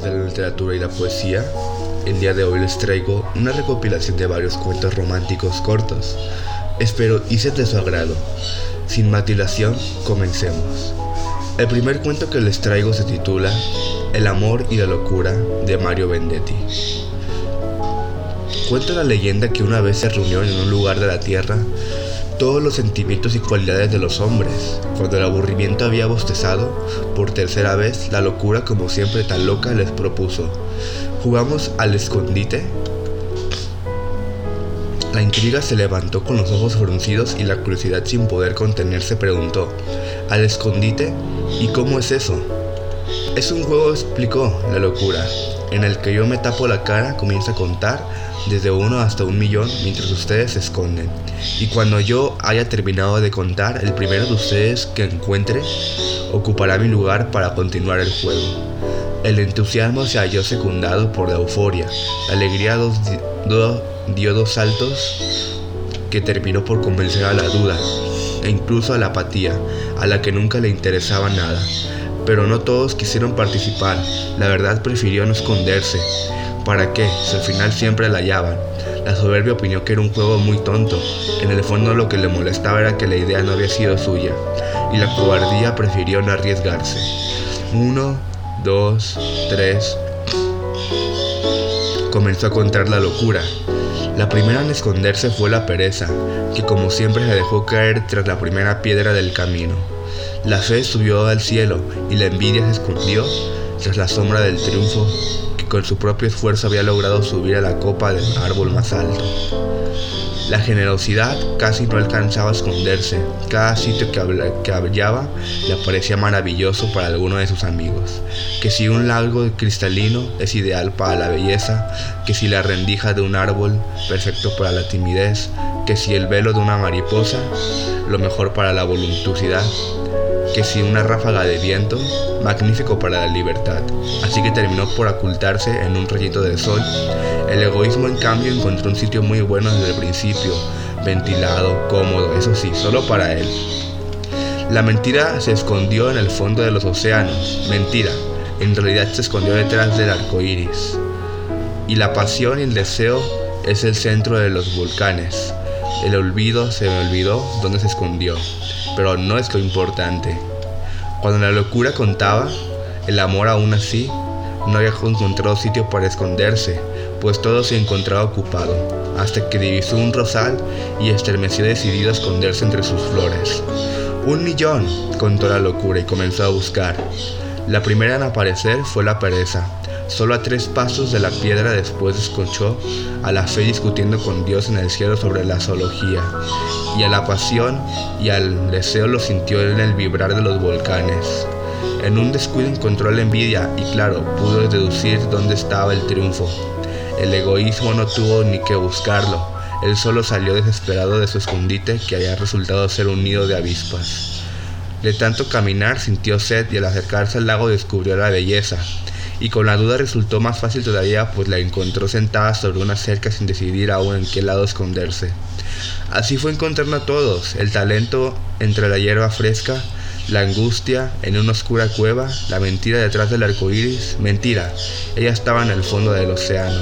literatura y la poesía, el día de hoy les traigo una recopilación de varios cuentos románticos cortos. Espero y sea de su agrado. Sin matilación, comencemos. El primer cuento que les traigo se titula El amor y la locura de Mario Vendetti. Cuenta la leyenda que una vez se reunió en un lugar de la tierra todos los sentimientos y cualidades de los hombres. Cuando el aburrimiento había bostezado, por tercera vez, la locura, como siempre tan loca, les propuso. ¿Jugamos al escondite? La intriga se levantó con los ojos fruncidos y la curiosidad sin poder contenerse preguntó, ¿al escondite? ¿Y cómo es eso? Es un juego, explicó la locura, en el que yo me tapo la cara, comienza a contar desde uno hasta un millón mientras ustedes se esconden. Y cuando yo haya terminado de contar, el primero de ustedes que encuentre ocupará mi lugar para continuar el juego. El entusiasmo se halló secundado por la euforia. La alegría dio dos saltos que terminó por convencer a la duda e incluso a la apatía, a la que nunca le interesaba nada. Pero no todos quisieron participar. La verdad prefirió no esconderse. ¿Para qué? Si al final siempre la hallaban. La soberbia opinó que era un juego muy tonto. En el fondo lo que le molestaba era que la idea no había sido suya. Y la cobardía prefirió no arriesgarse. Uno, dos, tres. Comenzó a contar la locura. La primera en esconderse fue la pereza, que como siempre se dejó caer tras la primera piedra del camino. La fe subió al cielo y la envidia se escondió tras la sombra del triunfo con su propio esfuerzo había logrado subir a la copa del árbol más alto. La generosidad casi no alcanzaba a esconderse. Cada sitio que, hallaba le parecía maravilloso para alguno de sus amigos. Que si un lago cristalino es ideal para la belleza, que si la rendija de un árbol, perfecto para la timidez, que si el velo de una mariposa, lo mejor para la voluptuosidad, que si una ráfaga de viento, magnífico para la libertad, así que terminó por ocultarse en un rayito de sol. El egoísmo en cambio encontró un sitio muy bueno desde el principio, ventilado, cómodo, eso sí, solo para él. La mentira se escondió en el fondo de los océanos, mentira, en realidad se escondió detrás del arco iris. Y la pasión y el deseo es el centro de los volcanes. El olvido se me olvidó dónde se escondió pero no es lo importante. Cuando la locura contaba, el amor aún así no había encontrado sitio para esconderse, pues todo se encontraba ocupado, hasta que divisó un rosal y estremeció decidido a esconderse entre sus flores. Un millón, contó la locura y comenzó a buscar. La primera en aparecer fue la pereza, Solo a tres pasos de la piedra después escuchó a la fe discutiendo con Dios en el cielo sobre la zoología, y a la pasión y al deseo lo sintió en el vibrar de los volcanes. En un descuido encontró la envidia y claro, pudo deducir dónde estaba el triunfo. El egoísmo no tuvo ni que buscarlo, él solo salió desesperado de su escondite que había resultado ser un nido de avispas. De tanto caminar sintió sed y al acercarse al lago descubrió la belleza, y con la duda resultó más fácil todavía pues la encontró sentada sobre una cerca sin decidir aún en qué lado esconderse. Así fue encontrando a todos, el talento entre la hierba fresca, la angustia en una oscura cueva, la mentira detrás del arco iris, mentira, ella estaba en el fondo del océano.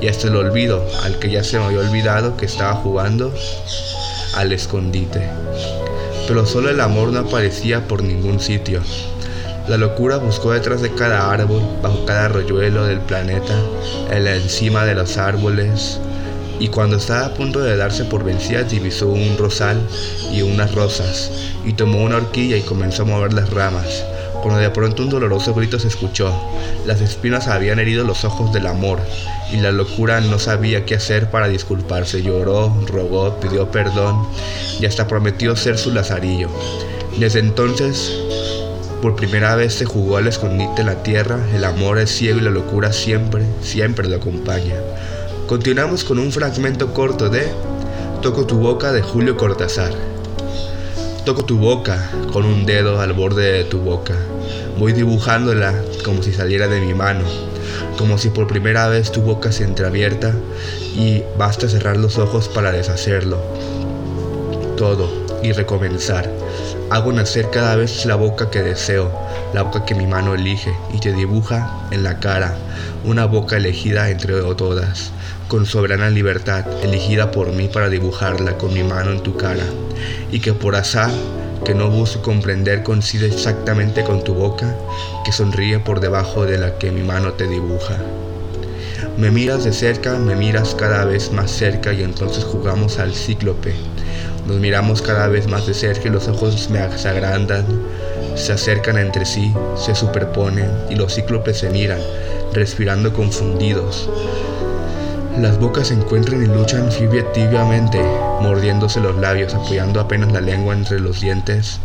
Y hasta el olvido, al que ya se me había olvidado que estaba jugando al escondite. Pero solo el amor no aparecía por ningún sitio. La locura buscó detrás de cada árbol, bajo cada arroyuelo del planeta, en la encima de los árboles, y cuando estaba a punto de darse por vencida divisó un rosal y unas rosas, y tomó una horquilla y comenzó a mover las ramas, cuando de pronto un doloroso grito se escuchó. Las espinas habían herido los ojos del amor, y la locura no sabía qué hacer para disculparse. Lloró, rogó, pidió perdón, y hasta prometió ser su lazarillo. Desde entonces por primera vez se jugó al escondite en la tierra, el amor es ciego y la locura siempre, siempre lo acompaña. Continuamos con un fragmento corto de Toco tu boca de Julio Cortázar. Toco tu boca con un dedo al borde de tu boca. Voy dibujándola como si saliera de mi mano, como si por primera vez tu boca se entreabierta y basta cerrar los ojos para deshacerlo. Todo, y recomenzar. Hago nacer cada vez la boca que deseo, la boca que mi mano elige y te dibuja en la cara, una boca elegida entre todas, con soberana libertad, elegida por mí para dibujarla con mi mano en tu cara, y que por azar que no busco comprender coincide exactamente con tu boca, que sonríe por debajo de la que mi mano te dibuja. Me miras de cerca, me miras cada vez más cerca y entonces jugamos al cíclope. Nos miramos cada vez más de cerca y los ojos me agrandan, se acercan entre sí, se superponen y los cíclopes se miran, respirando confundidos. Las bocas se encuentran y luchan tibiamente, mordiéndose los labios, apoyando apenas la lengua entre los dientes,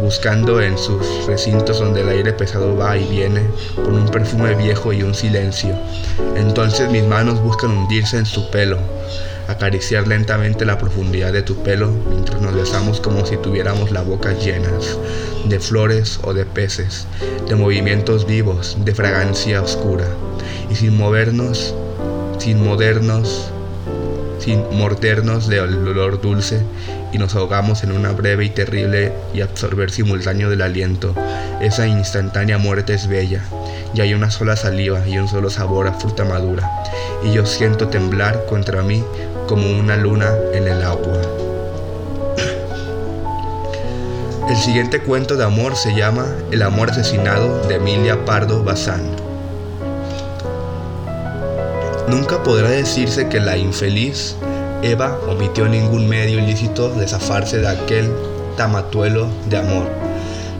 buscando en sus recintos donde el aire pesado va y viene, con un perfume viejo y un silencio. Entonces mis manos buscan hundirse en su pelo, acariciar lentamente la profundidad de tu pelo mientras nos besamos como si tuviéramos la boca llenas de flores o de peces, de movimientos vivos, de fragancia oscura. Y sin movernos, sin modernos, sin mordernos de olor dulce y nos ahogamos en una breve y terrible y absorber simultáneo del aliento. Esa instantánea muerte es bella, y hay una sola saliva y un solo sabor a fruta madura, y yo siento temblar contra mí como una luna en el agua. El siguiente cuento de amor se llama El amor asesinado de Emilia Pardo Bazán. Nunca podrá decirse que la infeliz Eva omitió ningún medio ilícito de zafarse de aquel tamatuelo de amor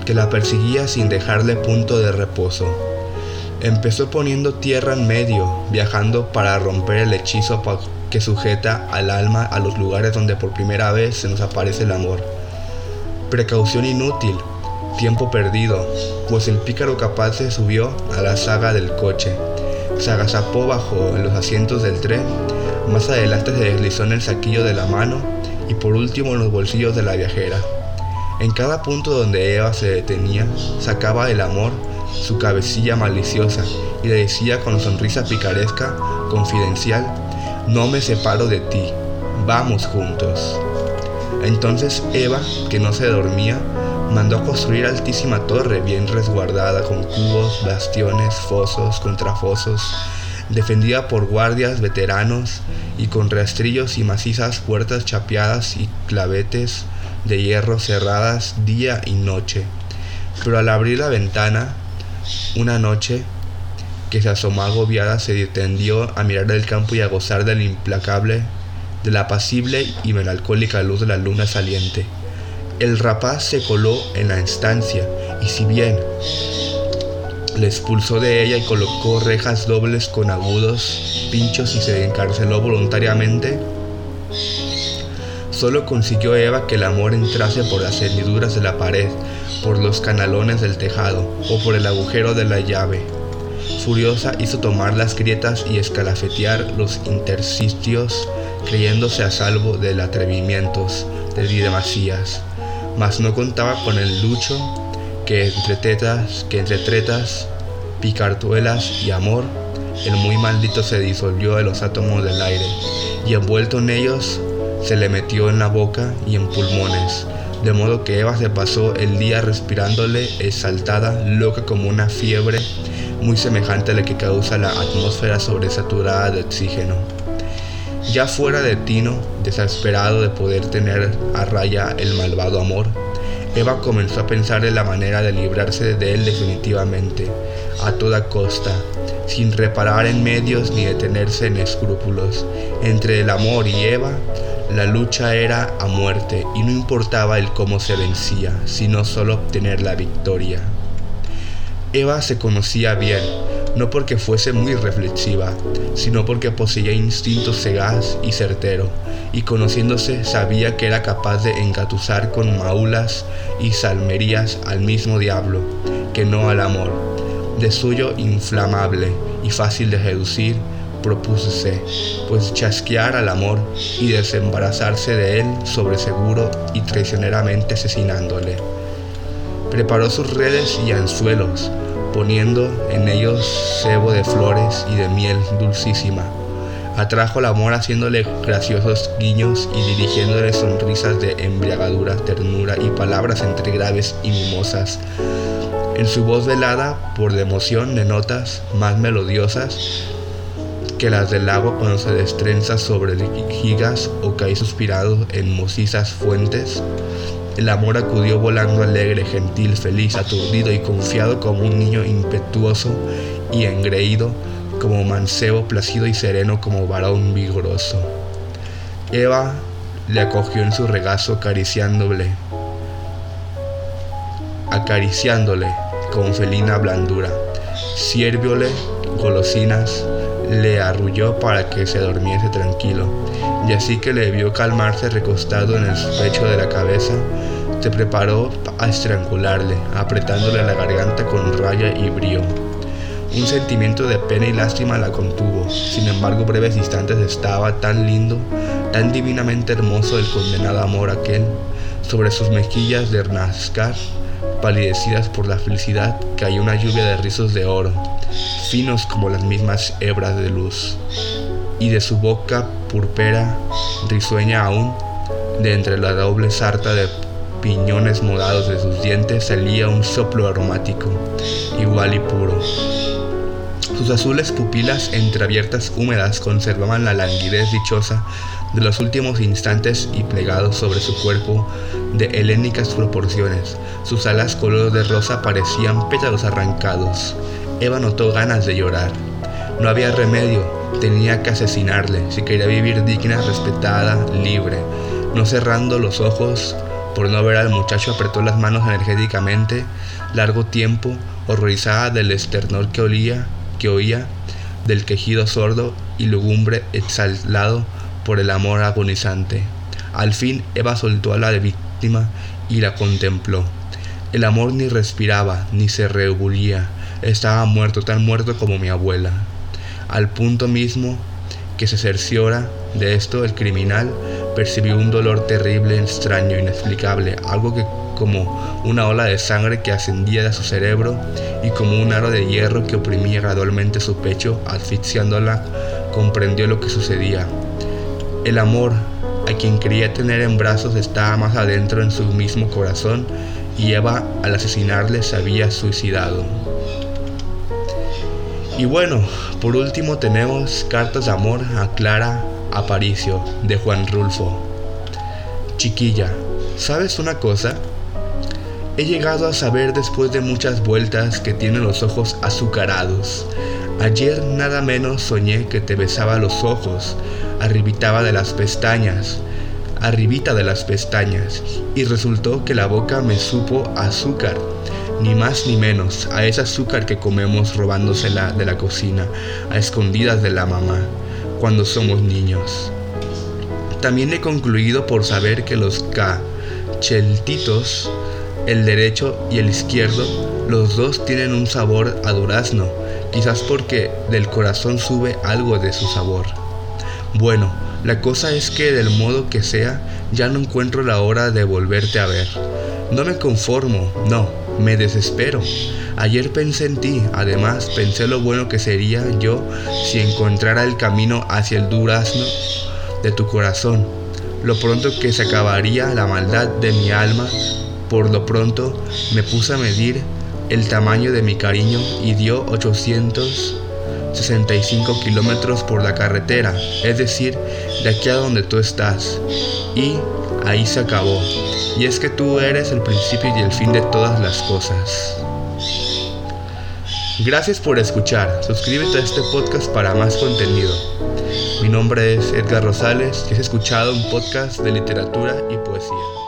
que la perseguía sin dejarle punto de reposo. Empezó poniendo tierra en medio, viajando para romper el hechizo que sujeta al alma a los lugares donde por primera vez se nos aparece el amor. Precaución inútil, tiempo perdido, pues el pícaro capaz se subió a la saga del coche se agazapó bajo los asientos del tren, más adelante se deslizó en el saquillo de la mano y por último en los bolsillos de la viajera. En cada punto donde Eva se detenía, sacaba el amor su cabecilla maliciosa y le decía con sonrisa picaresca, confidencial, no me separo de ti, vamos juntos. Entonces Eva, que no se dormía, mandó construir altísima torre bien resguardada con cubos, bastiones, fosos, contrafosos, defendida por guardias veteranos y con rastrillos y macizas puertas chapeadas y clavetes de hierro cerradas día y noche. Pero al abrir la ventana, una noche, que se asomó agobiada, se detendió a mirar el campo y a gozar del implacable, de la apacible y melancólica luz de la luna saliente. El rapaz se coló en la estancia y si bien le expulsó de ella y colocó rejas dobles con agudos pinchos y se encarceló voluntariamente, solo consiguió Eva que el amor entrase por las hendiduras de la pared, por los canalones del tejado o por el agujero de la llave. Furiosa hizo tomar las grietas y escalafetear los intersticios, creyéndose a salvo de atrevimientos de Macías mas no contaba con el lucho que entre tetas, que entre tretas, picartuelas y amor, el muy maldito se disolvió de los átomos del aire, y envuelto en ellos se le metió en la boca y en pulmones, de modo que Eva se pasó el día respirándole exaltada, loca como una fiebre, muy semejante a la que causa la atmósfera sobresaturada de oxígeno. Ya fuera de Tino, desesperado de poder tener a raya el malvado amor, Eva comenzó a pensar en la manera de librarse de él definitivamente, a toda costa, sin reparar en medios ni detenerse en escrúpulos. Entre el amor y Eva, la lucha era a muerte y no importaba el cómo se vencía, sino solo obtener la victoria. Eva se conocía bien, no porque fuese muy reflexiva, sino porque poseía instinto sagaz y certero, y conociéndose sabía que era capaz de engatusar con maulas y salmerías al mismo diablo, que no al amor. De suyo inflamable y fácil de seducir, propúsese, pues chasquear al amor y desembarazarse de él sobre seguro y traicioneramente asesinándole. Preparó sus redes y anzuelos, poniendo en ellos cebo de flores y de miel dulcísima. Atrajo al amor haciéndole graciosos guiños y dirigiéndole sonrisas de embriagadura, ternura y palabras entre graves y mimosas. En su voz velada por la emoción de notas más melodiosas que las del lago cuando se destrenza sobre gigas o cae suspirado en mocizas fuentes, el amor acudió volando alegre, gentil, feliz, aturdido y confiado como un niño impetuoso y engreído, como mancebo, placido y sereno como varón vigoroso. Eva le acogió en su regazo acariciándole, acariciándole con felina blandura, sirvióle golosinas, le arrulló para que se durmiese tranquilo, y así que le vio calmarse recostado en el pecho de la cabeza, se preparó a estrangularle, apretándole la garganta con raya y brío. Un sentimiento de pena y lástima la contuvo, sin embargo breves instantes estaba tan lindo, tan divinamente hermoso el condenado amor aquel, sobre sus mejillas de Nascar, palidecidas por la felicidad, cayó una lluvia de rizos de oro, finos como las mismas hebras de luz, y de su boca purpera, risueña aún, de entre la doble sarta de piñones modados de sus dientes salía un soplo aromático, igual y puro. Sus azules pupilas entreabiertas húmedas conservaban la languidez dichosa de los últimos instantes y plegados sobre su cuerpo de helénicas proporciones. Sus alas color de rosa parecían pétalos arrancados. Eva notó ganas de llorar. No había remedio, tenía que asesinarle si quería vivir digna, respetada, libre. No cerrando los ojos, por no ver al muchacho apretó las manos energéticamente, largo tiempo, horrorizada del esternor que olía, que oía, del quejido sordo y lugumbre exhalado por el amor agonizante. Al fin Eva soltó a la víctima y la contempló. El amor ni respiraba, ni se rebullía, estaba muerto, tan muerto como mi abuela. Al punto mismo que se cerciora de esto, el criminal percibió un dolor terrible, extraño, inexplicable, algo que como una ola de sangre que ascendía de su cerebro y como un aro de hierro que oprimía gradualmente su pecho, asfixiándola, comprendió lo que sucedía. El amor, a quien quería tener en brazos, estaba más adentro en su mismo corazón y Eva, al asesinarle, se había suicidado. Y bueno, por último tenemos Cartas de Amor a Clara Aparicio de Juan Rulfo. Chiquilla, ¿sabes una cosa? He llegado a saber después de muchas vueltas que tiene los ojos azucarados. Ayer nada menos soñé que te besaba los ojos, arribitaba de las pestañas, arribita de las pestañas, y resultó que la boca me supo azúcar ni más ni menos a ese azúcar que comemos robándosela de la cocina, a escondidas de la mamá, cuando somos niños. También he concluido por saber que los cacheltitos, el derecho y el izquierdo, los dos tienen un sabor a durazno, quizás porque del corazón sube algo de su sabor. Bueno, la cosa es que del modo que sea, ya no encuentro la hora de volverte a ver. No me conformo, no, me desespero. Ayer pensé en ti, además pensé lo bueno que sería yo si encontrara el camino hacia el durazno de tu corazón. Lo pronto que se acabaría la maldad de mi alma, por lo pronto me puse a medir el tamaño de mi cariño y dio 865 kilómetros por la carretera, es decir, de aquí a donde tú estás. Y ahí se acabó. Y es que tú eres el principio y el fin de todas las cosas. Gracias por escuchar. Suscríbete a este podcast para más contenido. Mi nombre es Edgar Rosales y has escuchado un podcast de literatura y poesía.